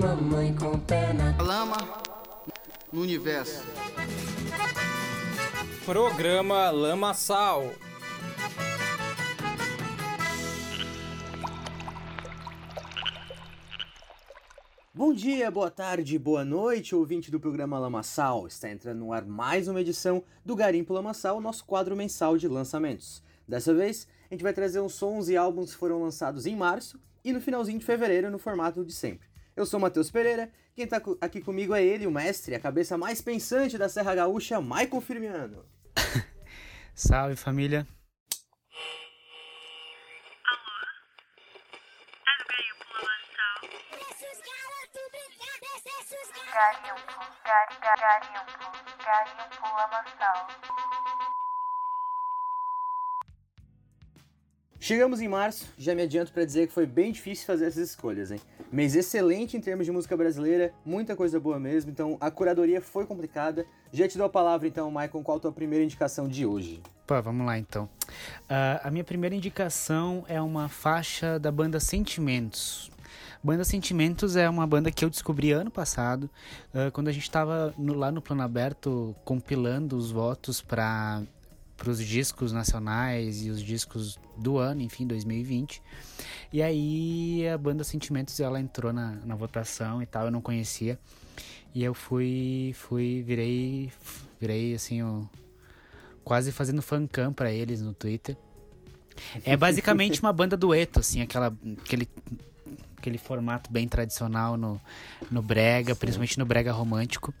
mamãe com pena. Lama no universo. Programa Lama Sal. Bom dia, boa tarde, boa noite, ouvinte do programa Lamaçal. Está entrando no ar mais uma edição do Garimpo Lamaçal, nosso quadro mensal de lançamentos. Dessa vez, a gente vai trazer uns sons e álbuns que foram lançados em março e no finalzinho de fevereiro no formato de sempre. Eu sou Matheus Pereira, quem está aqui comigo é ele, o mestre, a cabeça mais pensante da Serra Gaúcha, Michael Firmiano. Salve família, Garimpo, gar, garimpo, garimpo lamaçal. Chegamos em março, já me adianto para dizer que foi bem difícil fazer essas escolhas, hein? Mês excelente em termos de música brasileira, muita coisa boa mesmo, então a curadoria foi complicada. Já te dou a palavra então, Maicon, qual a tua primeira indicação de hoje? Pô, vamos lá então. Uh, a minha primeira indicação é uma faixa da banda Sentimentos, Banda Sentimentos é uma banda que eu descobri ano passado, uh, quando a gente estava lá no Plano Aberto compilando os votos para os discos nacionais e os discos do ano, enfim, 2020. E aí a banda Sentimentos ela entrou na, na votação e tal, eu não conhecia. E eu fui, fui, virei, virei assim, o, quase fazendo fancam para eles no Twitter. É basicamente uma banda dueto, assim, aquela, aquele aquele formato bem tradicional no, no brega, Sim. principalmente no brega romântico.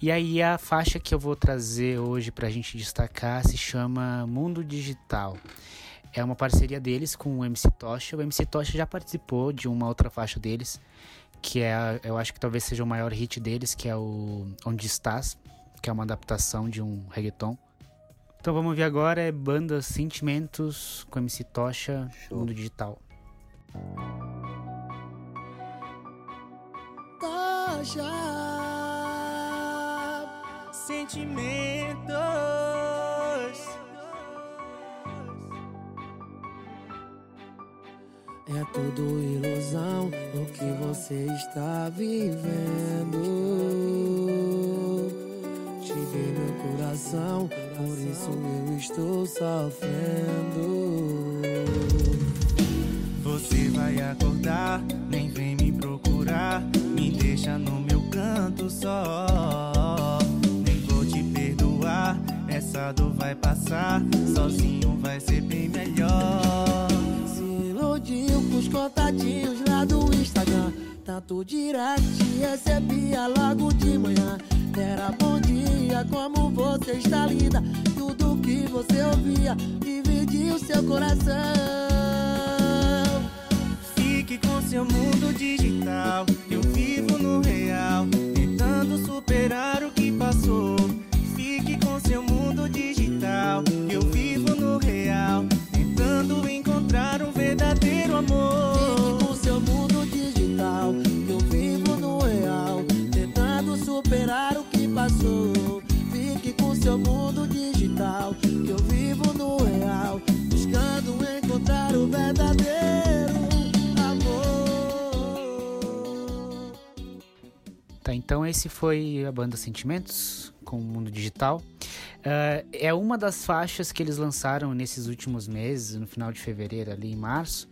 E aí a faixa que eu vou trazer hoje para a gente destacar se chama Mundo Digital. É uma parceria deles com o MC Tocha. O MC Tocha já participou de uma outra faixa deles, que é, eu acho que talvez seja o maior hit deles, que é o Onde Estás, que é uma adaptação de um reggaeton. Então vamos ver agora é Banda Sentimentos com MC Tocha, Show. Mundo Digital. Tocha Sentimentos É tudo ilusão o que você está vivendo. Tive meu coração, por isso eu estou sofrendo. Você vai acordar, nem vem me procurar. Me deixa no meu canto só. Vai passar. Sozinho vai ser bem melhor. Se iludiu com os contatinhos lá do Instagram. Tanto direct recebia logo de manhã. Era bom dia, como você está linda. Tudo que você ouvia dividiu seu coração. Fique com seu mundo digital. Eu vivo no real, tentando superar o que passou. Fique com seu amor. Fique com seu mundo digital. Eu vivo no real, tentando superar o que passou. Fique com seu mundo digital. Eu vivo no real, buscando encontrar o verdadeiro. Tá, então esse foi a banda Sentimentos com o Mundo Digital. Uh, é uma das faixas que eles lançaram nesses últimos meses, no final de fevereiro, ali em março,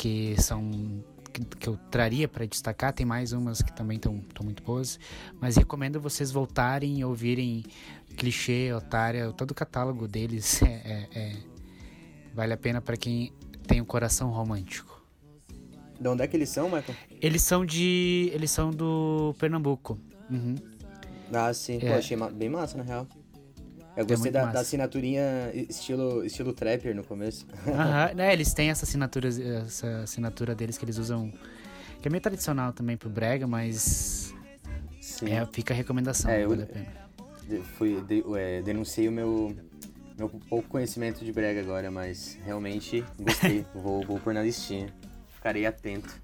que são que, que eu traria para destacar. Tem mais umas que também estão muito boas, mas recomendo vocês voltarem e ouvirem Clichê, Otária, todo o catálogo deles é, é, é vale a pena para quem tem um coração romântico. De onde é que eles são, Michael? Eles são de. Eles são do Pernambuco. Uhum. Ah, sim. É. Pô, achei bem massa, na real. Eu gostei é da, da, assinaturinha estilo, estilo trapper no começo. Aham, né, eles têm essa assinatura, essa assinatura deles que eles usam, que é meio tradicional também pro Brega, mas Sim. É, fica a recomendação, é, vale a pena. Fui, de, é, denunciei o meu, meu pouco conhecimento de Brega agora, mas realmente gostei. vou, vou pôr na listinha ficarei atento.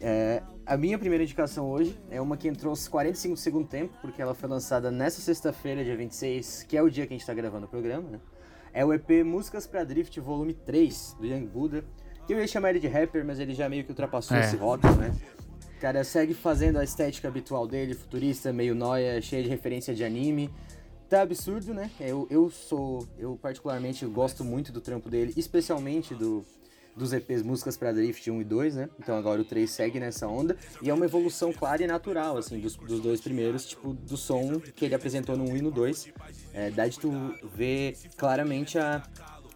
É, a minha primeira indicação hoje é uma que entrou aos 45 do segundo tempo, porque ela foi lançada nessa sexta-feira, dia 26, que é o dia que a gente está gravando o programa, né? É o EP Músicas para Drift Volume 3, do Young Buddha, que eu ia chamar ele de rapper, mas ele já meio que ultrapassou é. esse rótulo, né? O cara segue fazendo a estética habitual dele, futurista, meio noia, cheia de referência de anime. Tá absurdo, né? Eu, eu sou. Eu particularmente gosto muito do trampo dele, especialmente do, dos EPs Músicas pra Drift 1 e 2, né? Então agora o 3 segue nessa onda. E é uma evolução clara e natural, assim, dos, dos dois primeiros, tipo, do som que ele apresentou no 1 e no 2. É, dá de tu ver claramente a,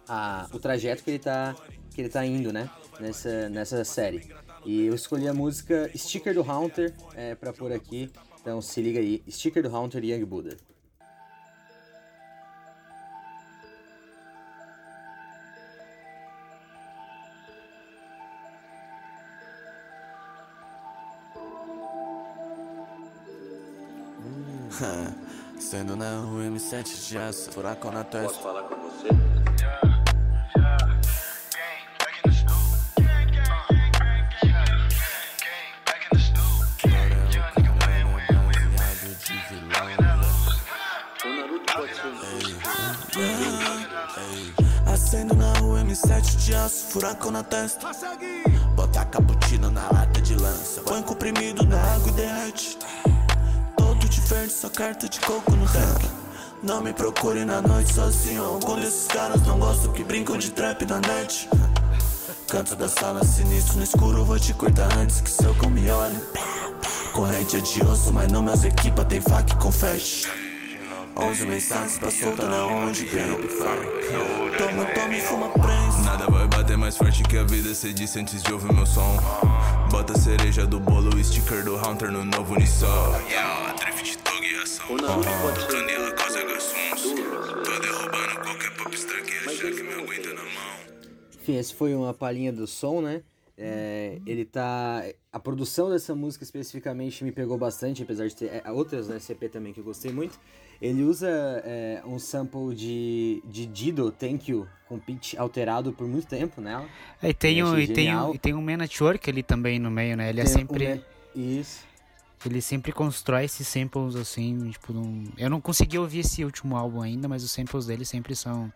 a, o trajeto que ele tá, que ele tá indo, né? Nessa, nessa série. E eu escolhi a música Sticker do Haunter é, pra pôr aqui. Então se liga aí, Sticker do Haunter Young Buddha. Sendo na rua M7 de aço, furacão na testa. falar com você? Acendo na rua M7 de aço, furacão na testa. Bota cappuccino na lata de lança. Põe comprimido na água e derrete. Só carta de coco no deck. Não me procure na noite sozinho. Quando esses caras não gostam que brincam de trap na net. Canto da sala sinistro no escuro, vou te cortar antes que seu cão me olhe. Corrente é de osso, mas não meus equipa tem faca e confete. 11 mensagens pra soltar na onde ganha o Toma, toma e fuma prensa. Nada vai bater mais forte que a vida, cê disse antes de ouvir meu som. Bota a cereja do bolo, o sticker do Hunter no novo Nissol. Yeah, drift, dog ação. O Naruto pode ser Canela, causa gassuns. Tô derrubando qualquer popstar que achar que me aguenta na mão. Enfim, esse foi uma palhinha do som, né? É, ele tá. A produção dessa música especificamente me pegou bastante, apesar de ter é, outras no SCP também que eu gostei muito. Ele usa é, um sample de, de Dido, Thank You, com pitch alterado por muito tempo nela. É, e tem, um, e, tem um, e tem um Man Network ali também no meio, né? Ele é Tem sempre. um- Isso. Ele sempre constrói esses samples assim, tipo, num... eu não consegui ouvir esse último álbum ainda, mas os samples dele sempre são.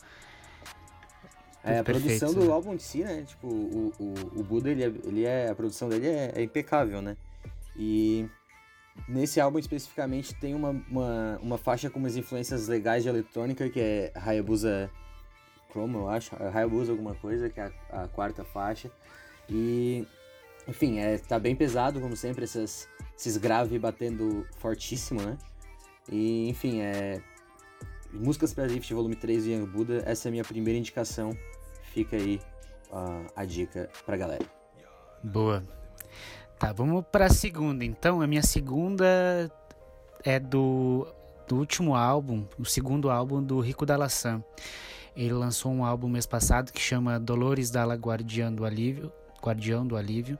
É, a produção do né? álbum em si, né? Tipo, o, o, o Buda, ele é, ele é. A produção dele é, é impecável, né? E nesse álbum especificamente tem uma, uma, uma faixa com umas influências legais de eletrônica, que é Hayabusa Chrome, eu acho. Hayabusa alguma coisa, que é a, a quarta faixa. E. Enfim, é, tá bem pesado, como sempre, essas, esses graves batendo fortíssimo, né? E, enfim, é. Músicas pra Drift Volume 3 do Young Buddha, essa é a minha primeira indicação. Fica aí ah, a dica pra galera. Boa. Tá, vamos pra segunda. Então, a minha segunda é do, do último álbum, o segundo álbum do Rico Dalassan. Ele lançou um álbum mês passado que chama Dolores Dalla Guardiã do Alívio. Guardião do Alívio.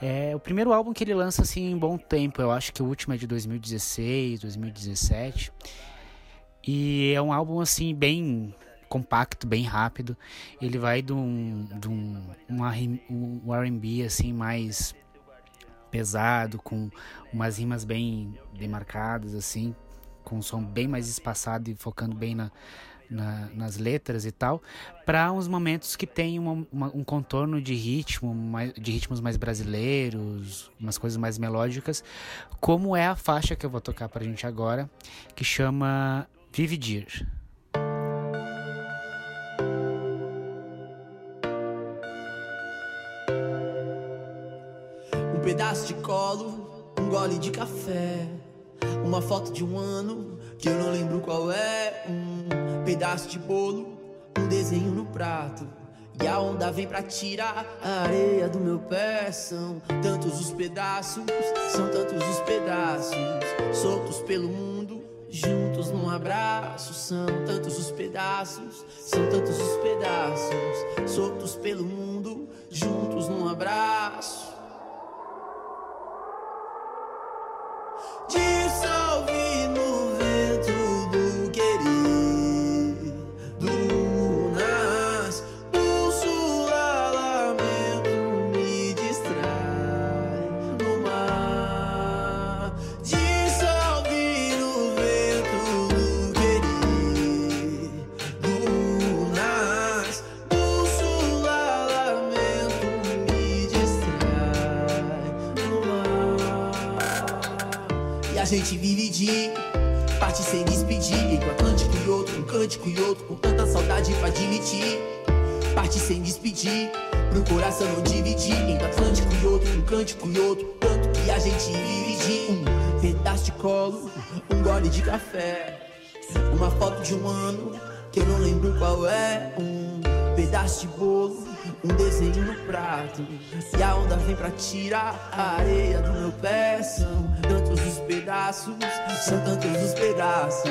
É o primeiro álbum que ele lança assim em bom tempo. Eu acho que o último é de 2016, 2017. E é um álbum assim bem compacto, bem rápido. Ele vai de um, de um, um R&B assim mais pesado, com umas rimas bem, bem marcadas assim, com um som bem mais espaçado e focando bem na, na- nas letras e tal, para uns momentos que tem uma- uma- um contorno de ritmo, mais- de ritmos mais brasileiros, umas coisas mais melódicas, como é a faixa que eu vou tocar pra gente agora, que chama Vividir. Um pedaço de colo, um gole de café. Uma foto de um ano que eu não lembro qual é. Um pedaço de bolo, um desenho no prato. E a onda vem pra tirar a areia do meu pé. São tantos os pedaços, são tantos os pedaços. Soltos pelo mundo, juntos num abraço. São tantos os pedaços, são tantos os pedaços. Soltos pelo mundo, coração não dividir. Entre Atlântico e outro, um cântico e outro, tanto que a gente vive de um pedaço de colo, um gole de café, uma foto de um ano que eu não lembro qual é, um pedaço de bolo. Um desenho no prato E a onda vem pra tirar a areia do meu pé São tantos os pedaços São tantos os pedaços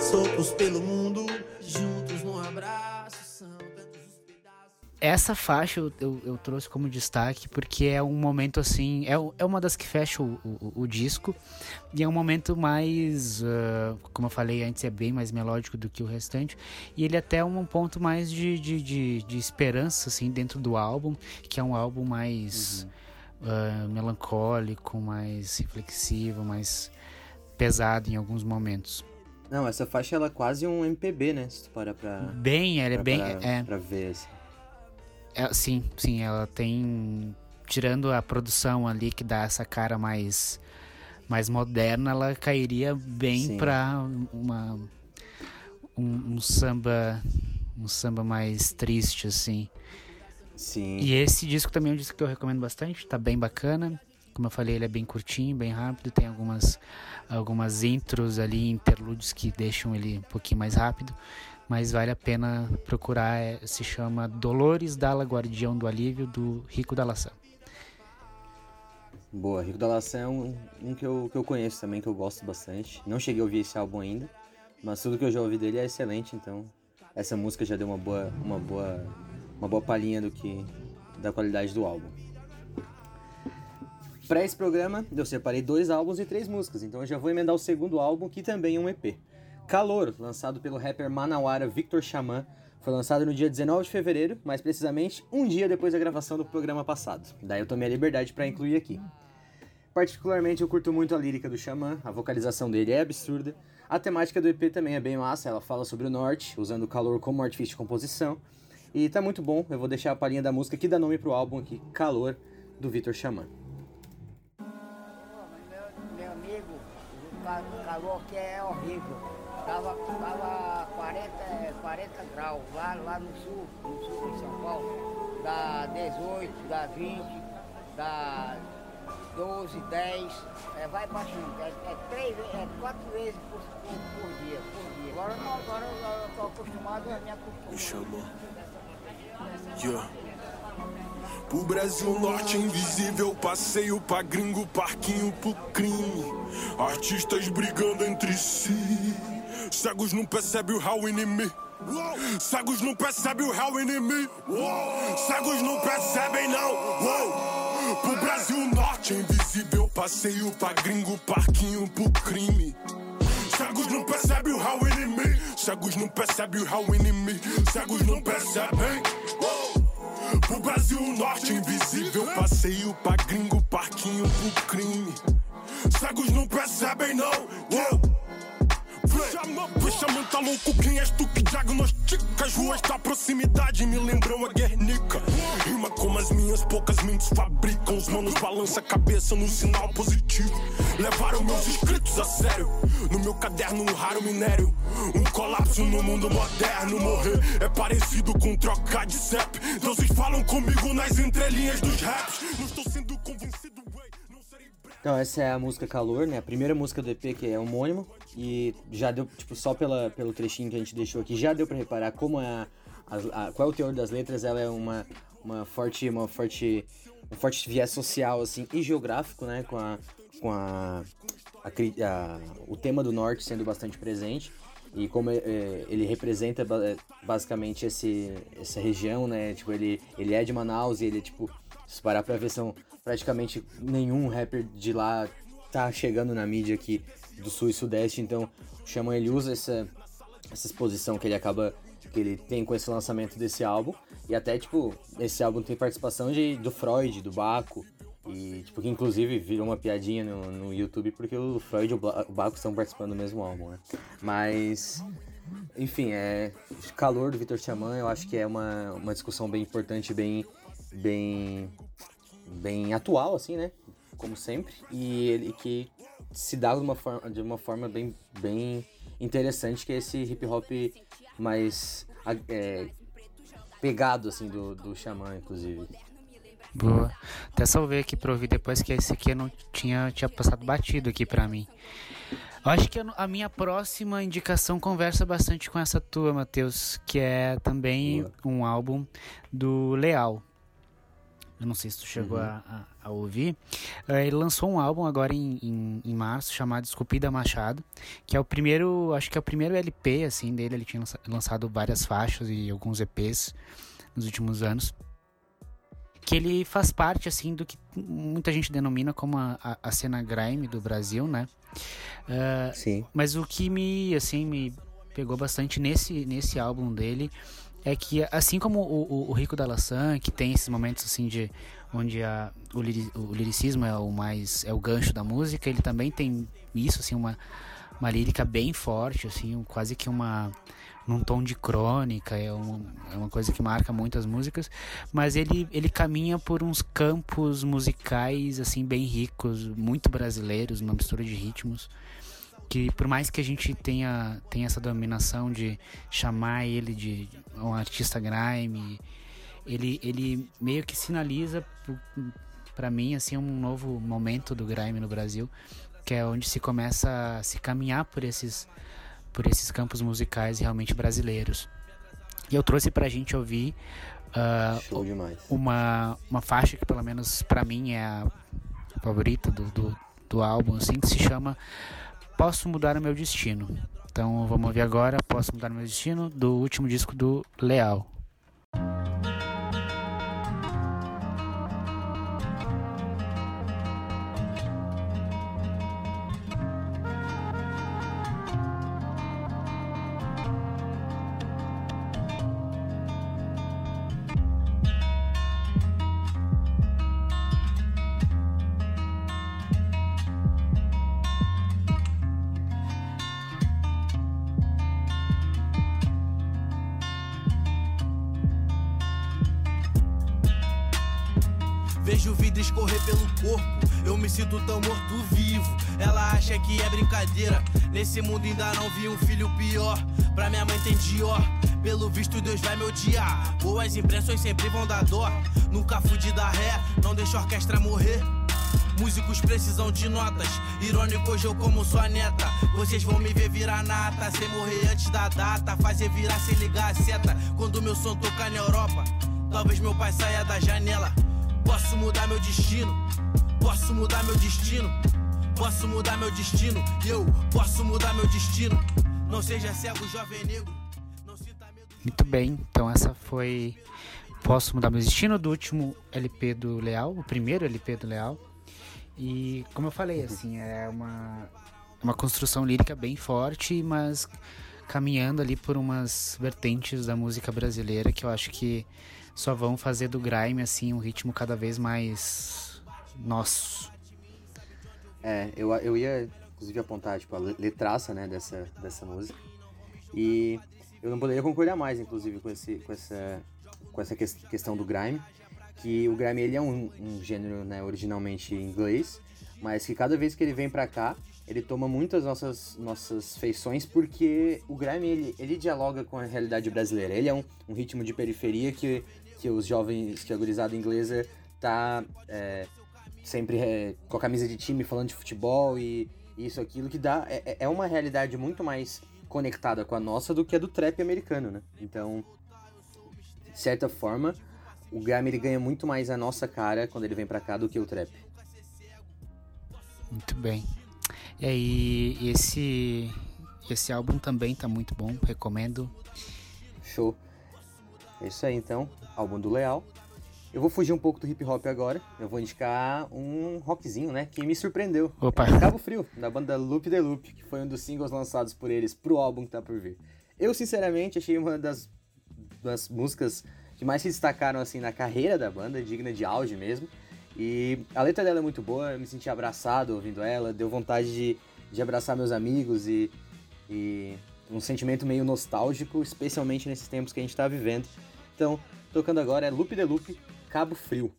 Soltos pelo mundo Essa faixa eu, eu, eu trouxe como destaque porque é um momento assim. É, é uma das que fecha o, o, o disco. E é um momento mais. ah, como eu falei antes, é bem mais melódico do que o restante. E ele até é um ponto mais de, de, de, de esperança, assim, dentro do álbum. Que é um álbum mais. ah, melancólico, mais reflexivo, mais pesado em alguns momentos. Não, essa faixa ela é quase um MPB, né? Se tu parar pra. Bem, ela é bem. Pra, é, pra ver. Assim. É, sim, sim, ela tem. Tirando a produção ali que dá essa cara mais, mais moderna, ela cairia bem pra uma. Um, um samba. Um samba mais triste, assim. Sim. E esse disco também é um disco que eu recomendo bastante, tá bem bacana. Como eu falei, ele é bem curtinho, bem rápido, tem algumas, algumas intros ali, interlúdios que deixam ele um pouquinho mais rápido, mas vale a pena procurar, é- se chama Dolores Dalla Guardião do Alívio, do Rico da Laçã. Boa, Rico da Laçã é um, um que, eu, que eu conheço também, que eu gosto bastante. Não cheguei a ouvir esse álbum ainda, mas tudo que eu já ouvi dele é excelente, então essa música já deu uma boa, uma boa, uma boa palhinha do que da qualidade do álbum. Para esse programa, eu separei dois álbuns e três músicas, então eu já vou emendar o segundo álbum, que também é um EP. Calor, lançado pelo rapper manauara Victor Xamã, foi lançado no dia 19 de fevereiro, mais precisamente um dia depois da gravação do programa passado. Daí eu tomei a liberdade para incluir aqui. Particularmente eu curto muito a lírica do Xamã, a vocalização dele é absurda. A temática do EP também é bem massa, ela fala sobre o norte, usando o calor como artifício de composição. E tá muito bom, eu vou deixar a palhinha da música que dá nome pro álbum aqui, Calor, do Victor Xamã. Meu amigo, o ca- o calor aqui é horrível. Tava, tava 40, 40 graus lá, lá no sul, no sul de São Paulo. Dá 18, dá 20, dá 12, 10. É, vai baixando. É, é, três, é quatro vezes por, por, por dia, por dia. Agora não, agora eu tô acostumado a me acostumar. Chamou. Yeah. Pro Brasil Norte invisível, passeio pra gringo, parquinho pro crime. Artistas brigando entre si. Cegos não percebem o real inimigo. Cegos não percebem o real inimigo. Cegos não percebem, não. Uou. Pro Brasil Norte invisível, passeio pra gringo, parquinho pro crime. Cegos não percebem o real inimigo. Cegos não percebem o real inimigo. Cegos não percebem. Pro Brasil Norte invisível, passeio pra gringo, parquinho Louco, quem és tu que diagnostica? As ruas da proximidade me lembram a Guernica. Rima como as minhas poucas mentes fabricam. Os manos balança a cabeça no sinal positivo. Levaram meus escritos a sério. No meu caderno, um raro minério. Um colapso no mundo moderno. Morrer é parecido com troca de CEP. Deuses falam comigo nas entrelinhas dos raps. Não estou sendo convencido, serei Então essa é a música Calor, né? A primeira música do EP que é homônimo e já deu, tipo, só pela, pelo trechinho que a gente deixou aqui, já deu pra reparar como é a, a- a- qual é o teor das letras, ela é uma, uma forte, uma forte, um forte viés social, assim, e geográfico, né? Com a, com a, a a- o tema do norte sendo bastante presente e como é, é, ele representa ba- basicamente esse, essa região, né? Tipo, ele, ele é de Manaus e ele, tipo, se parar pra ver, são praticamente nenhum rapper de lá tá chegando na mídia aqui do sul e sudeste, então o Xamã ele usa essa, essa exposição que ele acaba que ele tem com esse lançamento desse álbum e até tipo esse álbum tem participação de do Freud, do Baco e tipo que inclusive virou uma piadinha no, no YouTube porque o Freud e o Ba- o Baco estão participando do mesmo álbum, né? Mas enfim, é calor do Vitor Xamã, eu acho que é uma, uma discussão bem importante, bem bem bem atual assim, né? Como sempre, e ele que se dá de uma forma, de uma forma bem, bem interessante, que é esse hip hop mais é, pegado, assim, do, do Xamã, inclusive. Boa. Até salvei aqui pra ouvir depois que esse aqui eu não tinha, tinha passado batido aqui pra mim. Eu acho que a minha próxima indicação conversa bastante com essa tua, Matheus, que é também Boa. um álbum do Leal. Eu não sei se tu chegou uhum. a, a, a, ouvir. Uh, ele lançou um álbum agora em, em, em, março chamado Esculpida Machado, que é o primeiro, acho que é o primeiro LP assim dele. Ele tinha lançado várias faixas e alguns EPs nos últimos anos. Que ele faz parte assim do que muita gente denomina como a, a, a cena grime do Brasil, né? Uh, Sim. Mas o que me assim me pegou bastante nesse nesse álbum dele é que assim como o, o, o Rico da Laçã, que tem esses momentos assim de onde a, o, o liricismo é o mais é o gancho da música, ele também tem isso assim uma uma lírica bem forte assim, quase que uma num tom de crônica, é uma, é uma coisa que marca muito as músicas, mas ele, ele caminha por uns campos musicais assim bem ricos, muito brasileiros, uma mistura de ritmos que por mais que a gente tenha, tenha essa dominação de chamar ele de um artista grime, ele, ele meio que sinaliza para mim assim um novo momento do grime no Brasil, que é onde se começa a se caminhar por esses por esses campos musicais realmente brasileiros. E eu trouxe pra gente ouvir uh, uma, uma faixa que pelo menos para mim é a favorita do, do, do álbum, assim, que se chama Posso Mudar o Meu Destino. Então vamos ouvir agora Posso Mudar o Meu Destino, do último disco do Leal. Sinto tão morto vivo. Ela acha que é brincadeira. Nesse mundo ainda não vi um filho pior. Pra minha mãe tem Dior. Pelo visto, Deus vai me odiar. Boas impressões sempre vão dar dó. Nunca fudi da ré, não deixo a orquestra morrer. Músicos precisam de notas. Irônico hoje eu como sua neta. Vocês vão me ver virar nata. Sem morrer antes da data. Fazer virar sem ligar a seta. Quando meu som tocar na Europa. Talvez meu pai saia da janela. Posso mudar meu destino, posso mudar meu destino, posso mudar meu destino, eu posso mudar meu destino. Não seja cego, jovem negro. Muito bem, então essa foi Posso Mudar Meu Destino, do último LP do Leal, o primeiro LP do Leal. E como eu falei, assim, é uma, uma construção lírica bem forte, mas caminhando ali por umas vertentes da música brasileira que eu acho que só vão fazer do grime assim um ritmo cada vez mais nosso. É, eu, eu ia inclusive apontar tipo a letraça, né, dessa dessa música. E eu não poderia concordar mais inclusive com esse com essa com essa questão do grime, que o grime ele é um, um gênero, né, originalmente inglês, mas que cada vez que ele vem para cá, ele toma muitas nossas, nossas feições porque o grime ele, ele dialoga com a realidade brasileira. Ele é um, um ritmo de periferia que que os jovens, que a gurizada inglesa tá é, sempre é, com a camisa de time falando de futebol e isso, aquilo, que dá. É, é uma realidade muito mais conectada com a nossa do que a do trap americano, né? Então, de certa forma, o Grammy ele ganha muito mais a nossa cara quando ele vem para cá do que o trap. Muito bem. E aí, esse esse álbum também tá muito bom, recomendo. Show. É isso aí então, álbum do Leal. Eu vou fugir um pouco do hip hop agora. Eu vou indicar um rockzinho, né? Que me surpreendeu. Opa. É Cabo Frio, da banda Loop the Loop, que foi um dos singles lançados por eles pro álbum que tá por vir. Eu, sinceramente, achei uma das, das músicas que mais se destacaram assim na carreira da banda, digna de auge mesmo. E a letra dela é muito boa, eu me senti abraçado ouvindo ela, deu vontade de, de abraçar meus amigos e, e um sentimento meio nostálgico, especialmente nesses tempos que a gente tá vivendo. Então, tocando agora é Loop de Loop, Cabo Frio.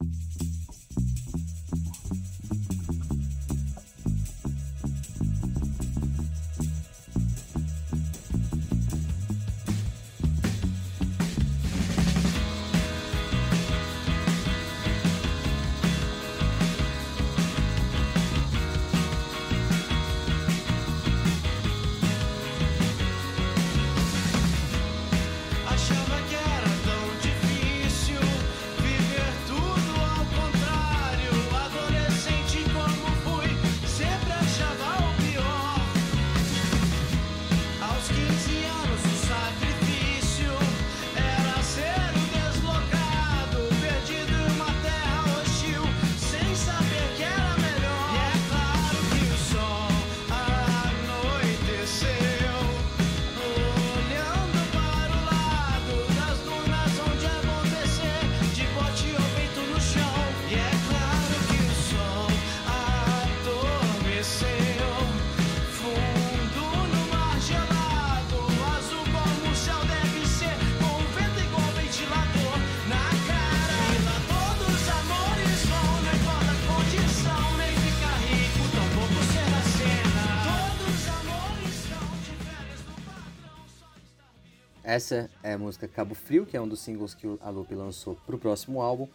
Essa é a música Cabo Frio, que é um dos singles que a Lupe lançou pro próximo álbum.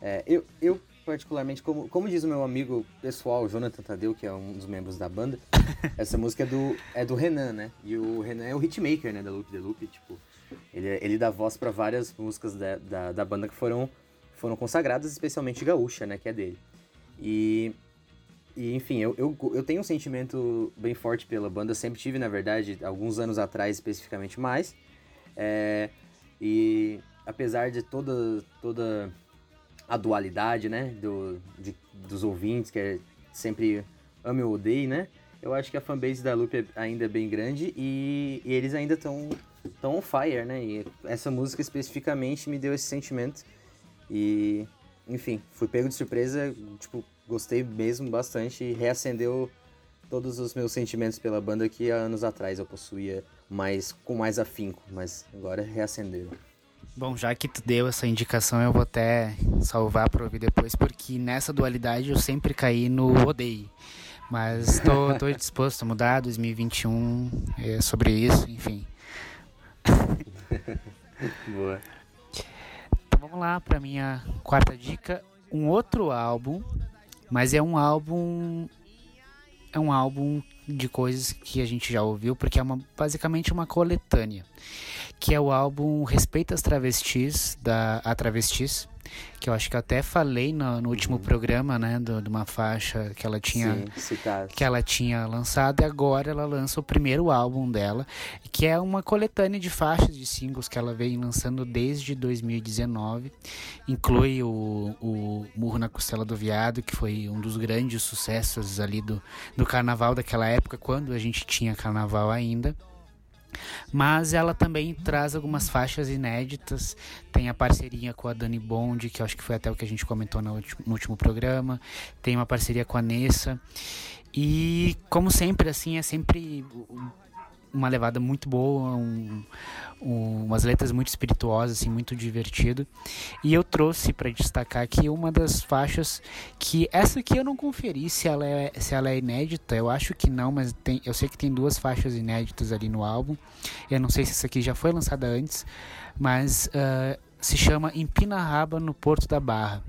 É, eu, eu, particularmente, como, como diz o meu amigo pessoal, Jonathan Tadeu, que é um dos membros da banda, essa música é do, é do Renan, né? E o Renan é o hitmaker, né, da Loop The Loop, tipo, ele, ele dá voz para várias músicas da, da, da, banda que foram, foram consagradas, especialmente Gaúcha, né, que é dele. E, e enfim, eu, eu, eu tenho um sentimento bem forte pela banda, sempre tive, na verdade, alguns anos atrás especificamente mais. É, e apesar de toda, toda a dualidade, né, do, de, dos ouvintes, que é sempre ame ou odeie, né, eu acho que a fanbase da Loop é ainda é bem grande e, e eles ainda estão tão on fire, né, e essa música especificamente me deu esse sentimento. E, enfim, fui pego de surpresa, tipo, gostei mesmo bastante e reacendeu todos os meus sentimentos pela banda que há anos atrás eu possuía mais com mais afinco, mas agora reacenderam. Bom, já que tu deu essa indicação, eu vou até salvar para ouvir depois, porque nessa dualidade eu sempre caí no odeio. Mas tô, tô disposto a mudar, 2021 é sobre isso, enfim. Boa. Então vamos lá para minha quarta dica, um outro álbum, mas é um álbum é um álbum de coisas que a gente já ouviu, porque é uma, basicamente uma coletânea, que é o álbum Respeita as Travestis, da A Travestis, que eu acho que eu até falei no, no último uhum. programa, né, de uma faixa que ela tinha Sim, que ela tinha lançado e agora ela lança o primeiro álbum dela, que é uma coletânea de faixas de singles que ela vem lançando desde 2019. Inclui o, o Murro na Costela do Viado, que foi um dos grandes sucessos ali do, do carnaval daquela época, quando a gente tinha carnaval ainda. Mas ela também traz algumas faixas inéditas. Tem a parceria com a Dani Bond, que acho que foi até o que a gente comentou no último programa. Tem uma parceria com a Nessa. E como sempre, assim, é sempre uma levada muito boa, um, um, umas letras muito espirituosas, assim, muito divertido. E eu trouxe para destacar aqui uma das faixas que essa aqui eu não conferi se ela é, se ela é inédita, eu acho que não, mas tem, eu sei que tem duas faixas inéditas ali no álbum. Eu não sei se essa aqui já foi lançada antes, mas uh, se chama Empina Raba no Porto da Barra,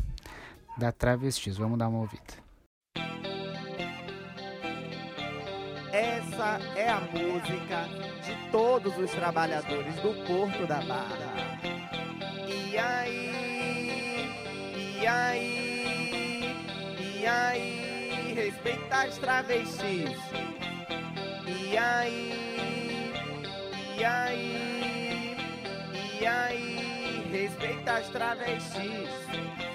da Travestis. Vamos dar uma ouvida. Essa é a música de todos os trabalhadores do Porto da Barra. E aí, e aí, e aí, respeita as travestis. E aí, e aí, e aí, respeita as travestis.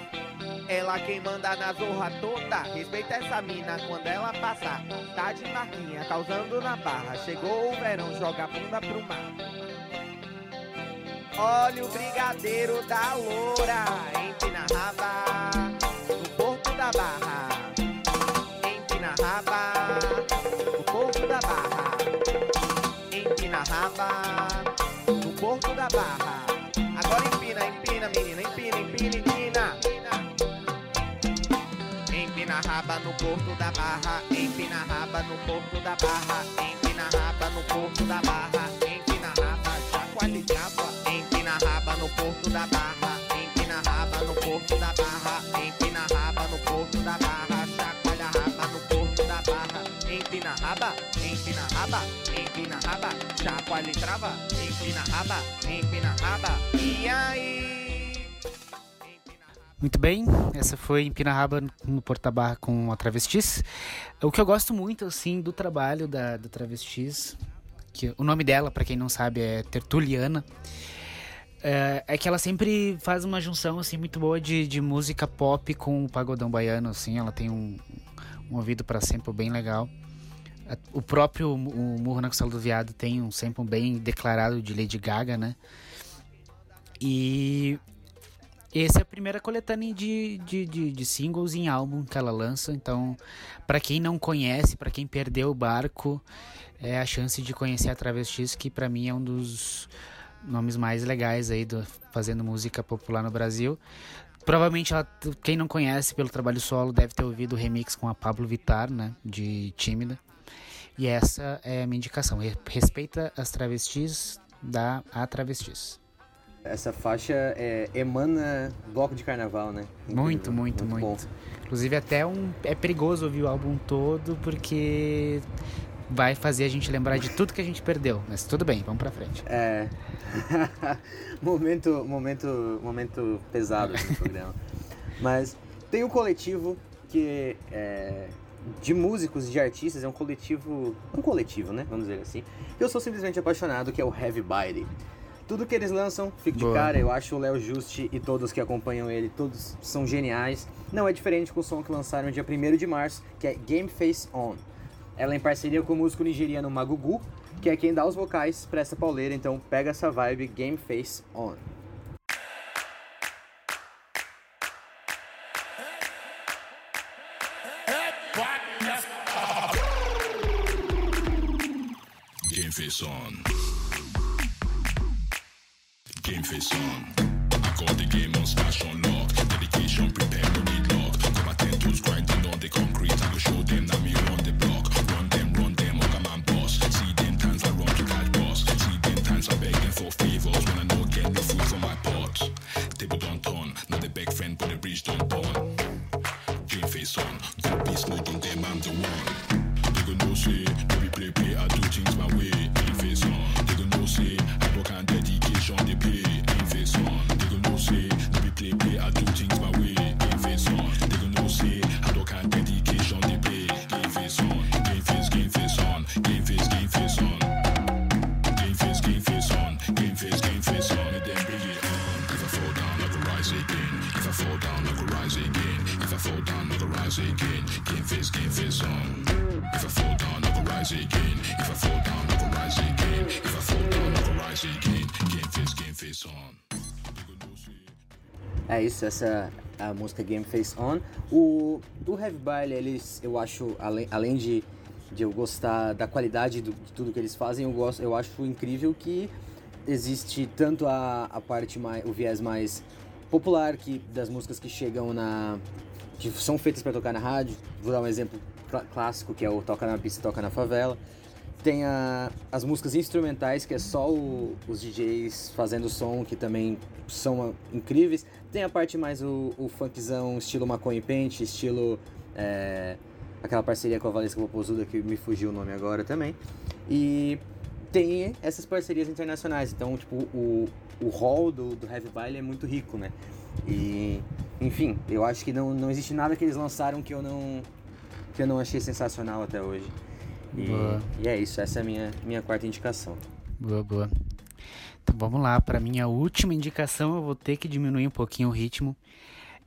Ela quem manda na zorra toda. Respeita essa mina quando ela passar. Tá de marquinha, causando na barra. Chegou o verão, joga a bunda pro mar. Olha o brigadeiro da loura. Empina raba no porto da barra. Empina raba barra, empina raba no porto da barra, empina raba no porto da barra, empina raba, chacoalhe trava, empina raba no porto da barra, empina raba no porto da barra, empina raba no porto da barra, chacoalha raba no porto da barra, empina raba, empina raba, empina raba, chacoalhe trava, empina raba, empina raba, e aí? Muito bem, essa foi em Pinarraba no Porta Barra com a Travestis. O que eu gosto muito assim do trabalho da, da Travestis, que o nome dela, para quem não sabe, é Tertuliana. É, é, que ela sempre faz uma junção assim muito boa de, de música pop com o pagodão baiano, assim. Ela tem um, um ouvido para sample bem legal. O próprio o Murro na Costela do Viado tem um sample bem declarado de Lady Gaga, né? E essa é a primeira coletânea de, de, de, de, singles em álbum que ela lança. Então, para quem não conhece, para quem perdeu o barco, é a chance de conhecer a Travestis, que para mim é um dos nomes mais legais aí do fazendo música popular no Brasil. Provavelmente ela, quem não conhece pelo trabalho solo deve ter ouvido o remix com a Pablo Vittar, né, de Tímida. E essa é a minha indicação. Respeita as travestis da A Travestis. Essa faixa é, emana bloco de carnaval, né? Incrível, Muito, muito, muito. bom. Inclusive até um é perigoso ouvir o álbum todo porque vai fazer a gente lembrar de tudo que a gente perdeu. Mas tudo bem, vamos pra frente. É. momento, momento, momento pesado no programa. Mas tem um coletivo que é de músicos e de artistas, é um coletivo, um coletivo, né? Vamos dizer assim. Eu sou simplesmente apaixonado, que é o Heavy Body. Tudo que eles lançam, fico de Boa. cara, eu acho o Léo Juste e todos que acompanham ele, todos são geniais. Não é diferente com o som que lançaram dia 1 de março, que é Game Face On. Ela é em parceria com o músico nigeriano Magugu, que é quem dá os vocais pra essa pauleira, então pega essa vibe Game Face On. Game face on. Game face on. I got the game on smash on lock. Dedication, prepare, no need lock. Combatentes grinding on the concrete. I go show them that Isso, essa a música Game Face On. O, o Heavy eles, eu acho, além, além de, de eu gostar da qualidade do- de tudo que eles fazem, eu, gosto, eu acho incrível que existe tanto a, a parte mais, o viés mais popular que das músicas que chegam na que são feitas para tocar na rádio. Vou dar um exemplo clá- clássico que é o Toca na Pista, Toca na Favela. Tem a, as músicas instrumentais, que é só o- os DJs fazendo som, que também são incríveis. Tem a parte mais o, o funkzão, estilo maconha e pente, estilo. é, aquela parceria com a Valesca Popozuda, que me fugiu o nome agora também. E tem essas parcerias internacionais. Então, tipo, o, o hall do, do Heavy Baile é muito rico, né? E, enfim, eu acho que não, não existe nada que eles lançaram que eu não, que eu não achei sensacional até hoje. E, e é isso, essa é a minha, minha quarta indicação. Boa, boa. Então vamos lá, para minha última indicação eu vou ter que diminuir um pouquinho o ritmo.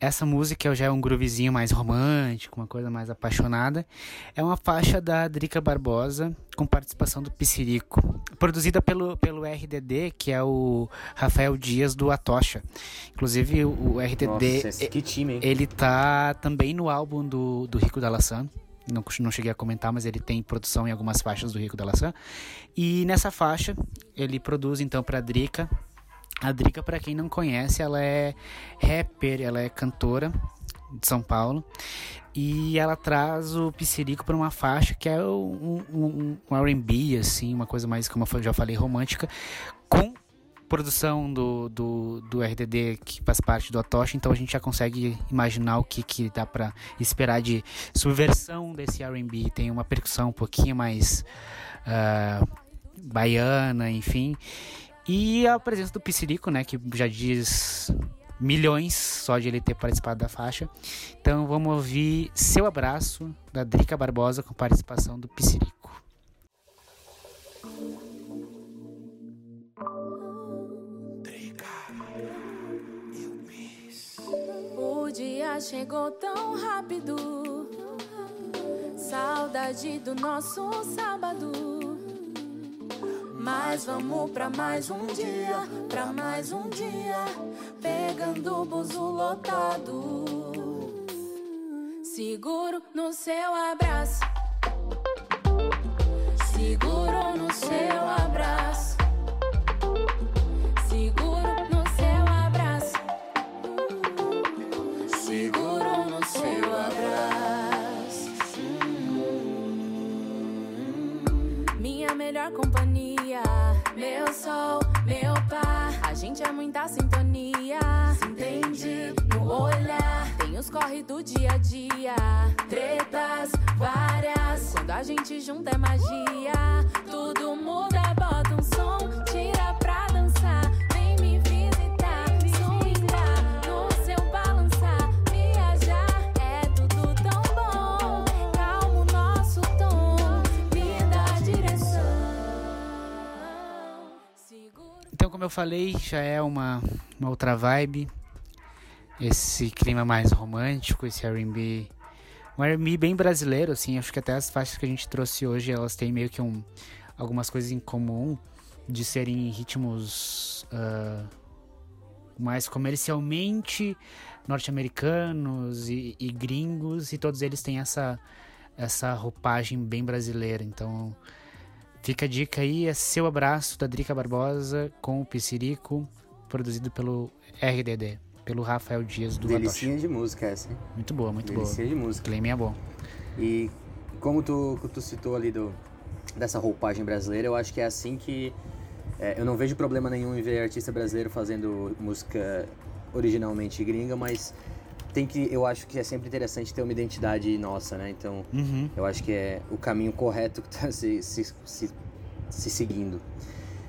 Essa música já é um groovezinho mais romântico, uma coisa mais apaixonada. É uma faixa da Drica Barbosa com participação do Piscirico, produzida pelo, pelo RDD, que é o Rafael Dias do Atocha. Inclusive o RDD, Nossa, que time, hein? ele tá também no álbum do, do Rico da Laçã. Não, não cheguei a comentar, mas ele tem produção em algumas faixas do Rico da Laçã. E nessa faixa, ele produz então para Drica. A Drica, para quem não conhece, ela é rapper, ela é cantora de São Paulo. E ela traz o Piscirico para uma faixa que é um, um, um R&B, assim, uma coisa mais, como eu já falei, romântica, com produção do, do, do RDD que faz parte do Atocha, então a gente já consegue imaginar o que, que dá pra esperar de subversão desse R&B. Tem uma percussão um pouquinho mais ah, baiana, enfim. E a presença do Piscirico, né, que já diz milhões só de ele ter participado da faixa. Então vamos ouvir Seu Abraço, da Drica Barbosa, com participação do Piscirico. Dia chegou tão rápido. Saudade do nosso sábado. Mas vamos pra mais um dia, pra mais um dia, pegando o buzo lotado. Seguro no seu abraço. Seguro no seu abraço. Falei, já é uma, uma outra vibe. Esse clima mais romântico, esse R&B, um R&B bem brasileiro, assim. Acho que até as faixas que a gente trouxe hoje, elas têm meio que um, algumas coisas em comum de serem ritmos ah, mais comercialmente norte-americanos e, e gringos, e todos eles têm essa, essa roupagem bem brasileira. Então, Fica a dica aí, é Seu Abraço, da Drica Barbosa, com o Piscirico, produzido pelo RDD, pelo Rafael Dias do Delicinha de música essa, hein? Muito boa, muito Delicinha boa. de música. Claim é bom. E como tu, tu citou ali do, dessa roupagem brasileira, eu acho que é assim que. é, eu não vejo problema nenhum em ver artista brasileiro fazendo música originalmente gringa, mas tem que. Eu acho que é sempre interessante ter uma identidade nossa, né? Então, Uhum. eu acho que é o caminho correto que tá se, se, se, se seguindo.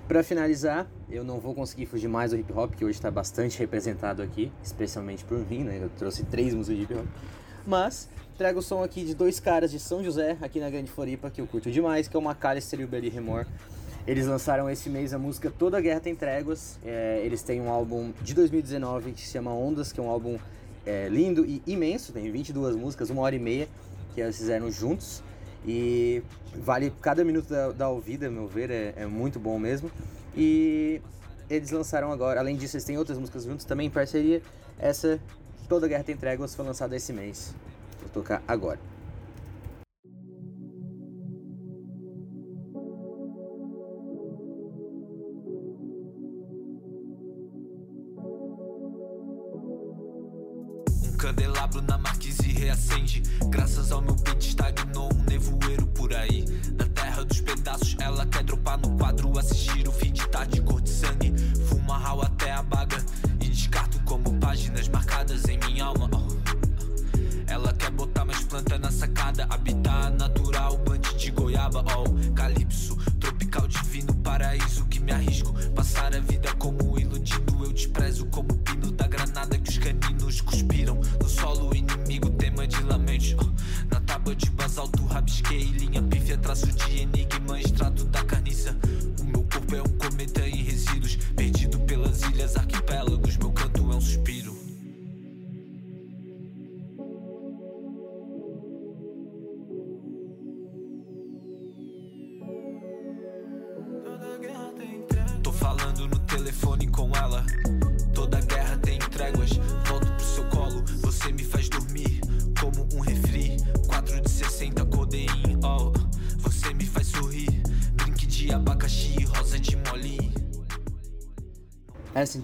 Pra finalizar, eu não vou conseguir fugir mais do hip hop, que hoje tá bastante representado aqui, especialmente por mim, né? Eu trouxe três músicas de hip hop. Mas trago o som aqui de dois caras de São José, aqui na Grande Floripa, que eu curto demais, que é o McAllister e o Belly Remor. Eles lançaram esse mês a música Toda Guerra Tem Tréguas. É, eles têm um álbum de 2019 que se chama Ondas, que é um álbum é, lindo e imenso, tem 22 músicas, uma hora e meia, que eles fizeram juntos. E vale cada minuto da, da ouvida, meu ver, é, é muito bom mesmo. E eles lançaram agora, além disso, eles têm outras músicas juntos também em parceria. Essa, Toda Guerra Tem Tréguas, foi lançada esse mês. Vou tocar agora.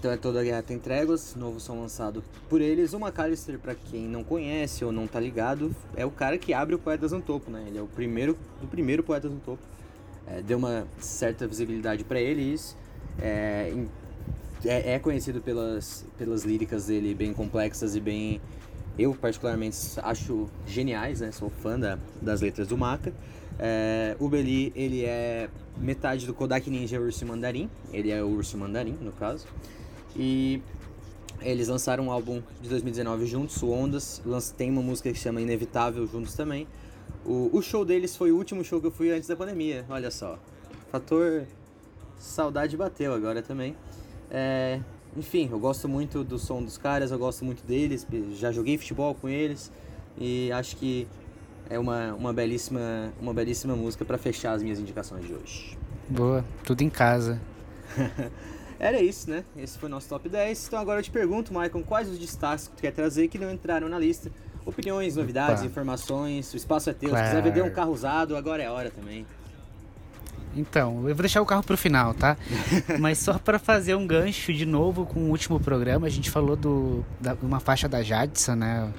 Então é Toda Guerra Tem Tréguas, novo som lançado por eles. O McAllister, pra quem não conhece ou não tá ligado, é o cara que abre o Poetas no Topo, né? Ele é o primeiro do primeiro Poetas no Topo. É, deu uma certa visibilidade pra ele isso. É, é, é conhecido pelas, pelas líricas dele bem complexas e bem. Eu, particularmente, acho geniais, né? Sou fã da- das letras do Maca. É, o Beli, ele é metade do Kodak Ninja Urso Mandarim. Ele é o Urso Mandarim, no caso. E eles lançaram um álbum de 2019 juntos, o Ondas. Tem uma música que se chama Inevitável juntos também. O, o show deles foi o último show que eu fui antes da pandemia, olha só. Fator saudade bateu agora também. É, enfim, eu gosto muito do som dos caras, eu gosto muito deles, já joguei futebol com eles e acho que é uma, uma, belíssima, uma belíssima música para fechar as minhas indicações de hoje. Boa, tudo em casa. Era isso, né? Esse foi o nosso top 10. Então agora eu te pergunto, Maicon, quais os destaques que tu quer trazer que não entraram na lista? Opiniões, novidades, Opa. informações, o espaço é teu. Se Claro. quiser vender um carro usado, agora é a hora também. Então, eu vou deixar o carro pro final, tá? Mas só pra fazer um gancho de novo com o último programa, a gente falou do, da, uma faixa da Jadson, né?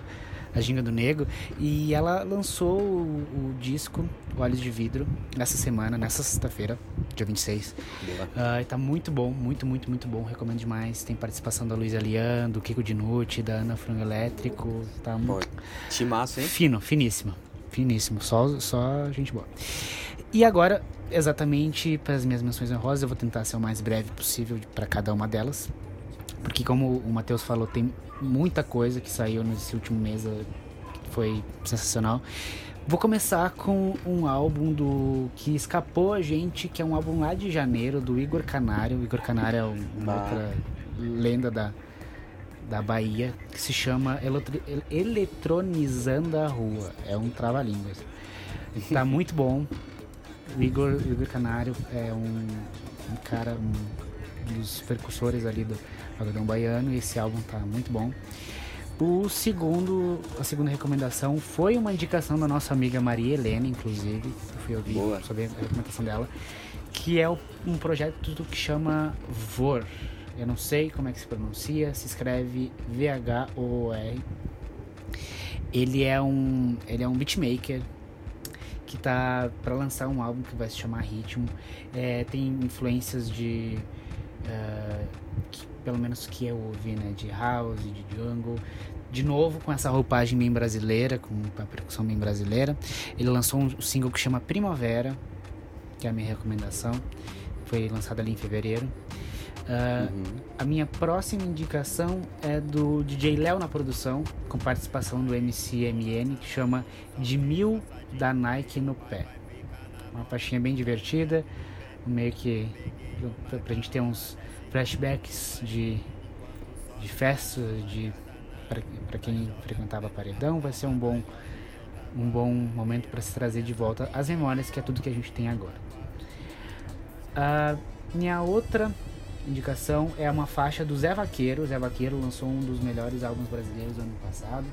A Ginga do Nego, e ela lançou o, o disco Olhos de Vidro nessa semana, nessa sexta-feira, dia 26. Uh, e tá muito bom, muito, muito, muito bom, recomendo demais. Tem participação da Luísa Lian, do Kiko Dinucci, da Ana Frango Elétrico, tá muito... Timaço, hein? Fino, finíssimo, finíssimo, só, só gente boa. E agora, exatamente para as minhas menções honrosas, eu vou tentar ser o mais breve possível para cada uma delas. Porque como o Matheus falou, tem muita coisa que saiu nesse último mês, que foi sensacional. Vou começar com um álbum do que escapou a gente, que é um álbum lá de janeiro, do Igor Canário. O Igor Canário é uma Ah. outra lenda da, da Bahia, que se chama Eletro- Eletronizando a Rua. É um trava-línguas. Tá muito bom. O Igor, Igor Canário é um, um cara, um dos percussores ali do Pagodão Baiano, e esse álbum tá muito bom. O segundo, a segunda recomendação foi uma indicação da nossa amiga Maria Helena, inclusive. Eu fui ouvir Boa. sobre a recomendação dela. Que é um projeto que chama VOR. Eu não sei como é que se pronuncia, se escreve V-H-O-R. Ele é um, ele é um beatmaker que tá para lançar um álbum que vai se chamar Ritmo. É, tem influências de ah, que, pelo menos que eu ouvi, né, de house, de jungle. De novo com essa roupagem bem brasileira, com a percussão bem brasileira. Ele lançou um single que chama Primavera, que é a minha recomendação. Foi lançado ali em fevereiro. Ah, A minha próxima indicação é do DJ Léo na produção, com participação do MCMN, que chama De Mil da Nike no Pé. Uma faixinha bem divertida, meio que pra, pra gente ter uns flashbacks de, de festa, de pra quem frequentava paredão, vai ser um bom, um bom momento para se trazer de volta as memórias, que é tudo que a gente tem agora. A minha outra indicação é uma faixa do Zé Vaqueiro. O Zé Vaqueiro lançou um dos melhores álbuns brasileiros do ano passado.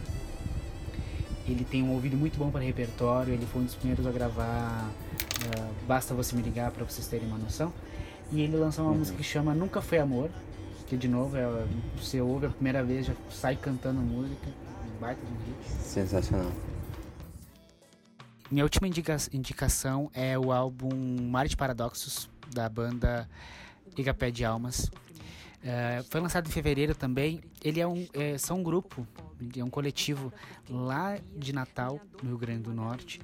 Ele tem um ouvido muito bom para repertório. Ele foi um dos primeiros a gravar ah, Basta Você Me Ligar para vocês terem uma noção. E ele lançou uma Uhum. música que chama Nunca Foi Amor. Que de novo é, você ouve a primeira vez, já sai cantando música. Um baita de um hit. Sensacional. Minha última indica- indicação é o álbum Mar de Paradoxos, da banda Igapé de Almas. É, foi lançado em fevereiro também. Ele é um, é, são um grupo, é um coletivo lá de Natal, no Rio Grande do Norte.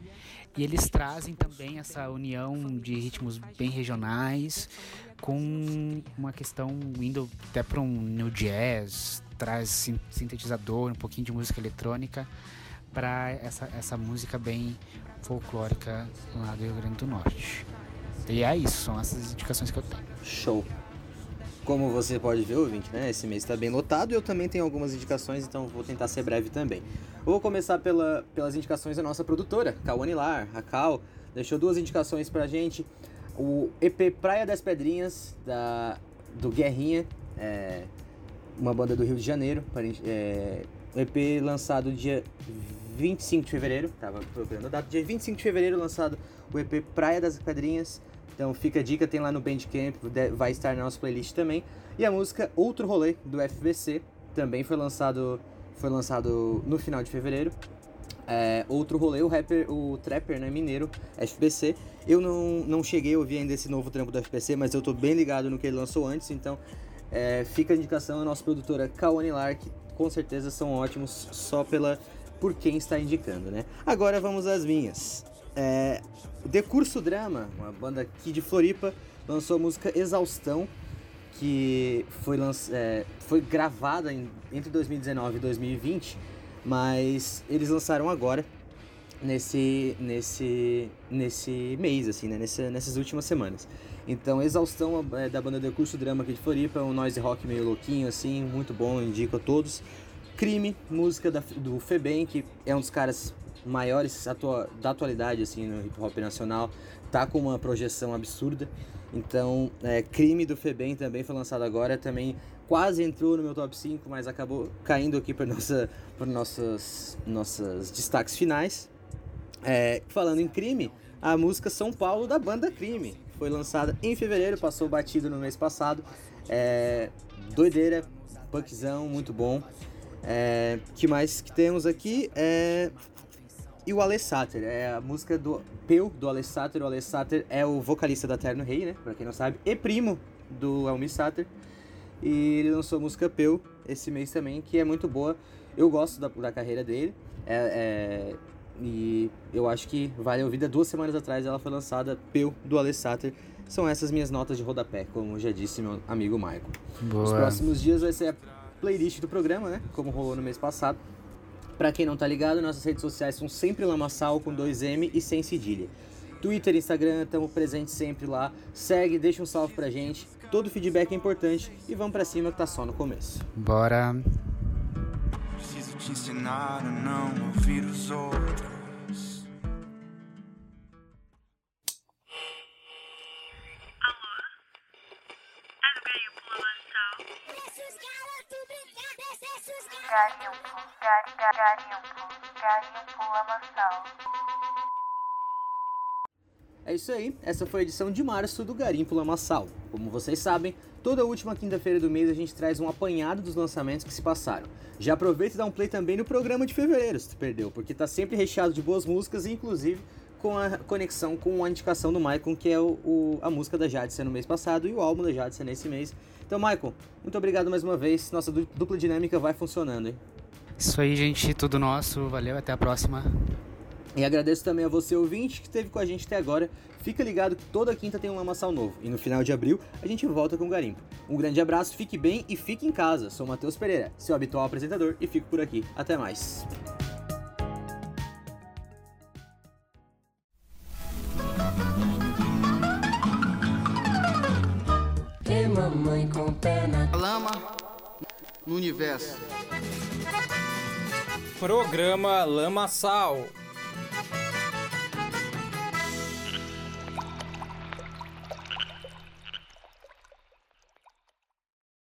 E eles trazem também essa união de ritmos bem regionais, com uma questão indo até para um new jazz, traz sin- sintetizador, um pouquinho de música eletrônica para essa, essa música bem folclórica lá do Rio Grande do Norte. E é isso, são essas indicações que eu tenho. Show. Como você pode ver, ouvinte, né? Esse mês está bem lotado e eu também tenho algumas indicações, então vou tentar ser breve também. Vou começar pela, pelas indicações da nossa produtora, Cauane Lar. A Cal deixou duas indicações pra gente. O EP Praia das Pedrinhas, da, do Guerrinha, é, uma banda do Rio de Janeiro. É, o EP lançado dia 25 de fevereiro, tava procurando a data, dia 25 de fevereiro lançado o EP Praia das Pedrinhas. Então fica a dica, tem lá no Bandcamp, vai estar na nossa playlist também. E a música Outro Rolê, do FBC, também foi lançado, foi lançado no final de fevereiro. É, outro rolê, o rapper, o trapper né, mineiro, FBC. Eu não, não cheguei a ouvir ainda esse novo trampo do FBC, mas eu tô bem ligado no que ele lançou antes, então é, fica a indicação da nossa produtora Kawane Lar, que com certeza são ótimos só pela por quem está indicando, né? Agora vamos às minhas. É, Decurso Drama, uma banda aqui de Floripa, lançou a música Exaustão, que foi, lanç... é, foi gravada em- entre 2019 e 2020, mas eles lançaram agora, nesse, nesse, nesse mês, assim, né? Nessa, nessas últimas semanas. Então, Exaustão é da banda Decurso Drama aqui de Floripa, um noise rock meio louquinho, assim, muito bom, indico a todos. Crime, música da, do Febem, que é um dos caras maiores atua, da atualidade, assim, no hip hop nacional, tá com uma projeção absurda. Então, é, Crime do Febem também foi lançado agora, também quase entrou no meu top 5, mas acabou caindo aqui para nossa, para nossos nossos destaques finais. É, falando em crime, a música São Paulo da banda Crime foi lançada em fevereiro, passou batido no mês passado. É, doideira, punkzão, muito bom. É, que mais que temos aqui é e o Alessater, é a música do Peu, do Alessater. O Alessater é o vocalista da Terno Rei, né? Pra quem não sabe, e primo do Elmi Sater. E ele lançou a música Peu esse mês também, que é muito boa. Eu gosto da, da carreira dele. É, é, e eu acho que vale a ouvida. Duas semanas atrás ela foi lançada, Peu, do Alessater. São essas minhas notas de rodapé, como já disse meu amigo Michael. Boa. Os próximos dias vai ser a playlist do programa, né? Como rolou no mês passado. Pra quem não tá ligado, nossas redes sociais são sempre Lamaçal com 2M e sem cedilha. Twitter, Instagram, estamos presentes sempre lá. Segue, deixa um salve pra gente. Todo feedback é importante e vamos pra cima que tá só no começo. Bora. Preciso te ensinar a não ouvir os outros. Garimpo, gari, gari, garimpo, garimpo lamaçal. É isso aí, essa foi a edição de março do Garimpo Lamaçal. Como vocês sabem, toda última quinta-feira do mês a gente traz um apanhado dos lançamentos que se passaram. Já aproveita e dá um play também no programa de fevereiro, se tu perdeu, porque tá sempre recheado de boas músicas, inclusive com a conexão com a indicação do Maicon, que é o, o- a música da Jadson no mês passado e o álbum da Jadson nesse mês. Então, Maicon, muito obrigado mais uma vez. Nossa du- dupla dinâmica vai funcionando, hein? Isso aí, gente. Tudo nosso. Valeu. Até a próxima. E agradeço também a você, ouvinte, que esteve com a gente até agora. Fica ligado que toda quinta tem um lamaçal novo. E no final de abril a gente volta com o Garimpo. Um grande abraço, fique bem e fique em casa. Sou Matheus Pereira, seu habitual apresentador, e fico por aqui. Até mais. Universo. Programa Lamaçal.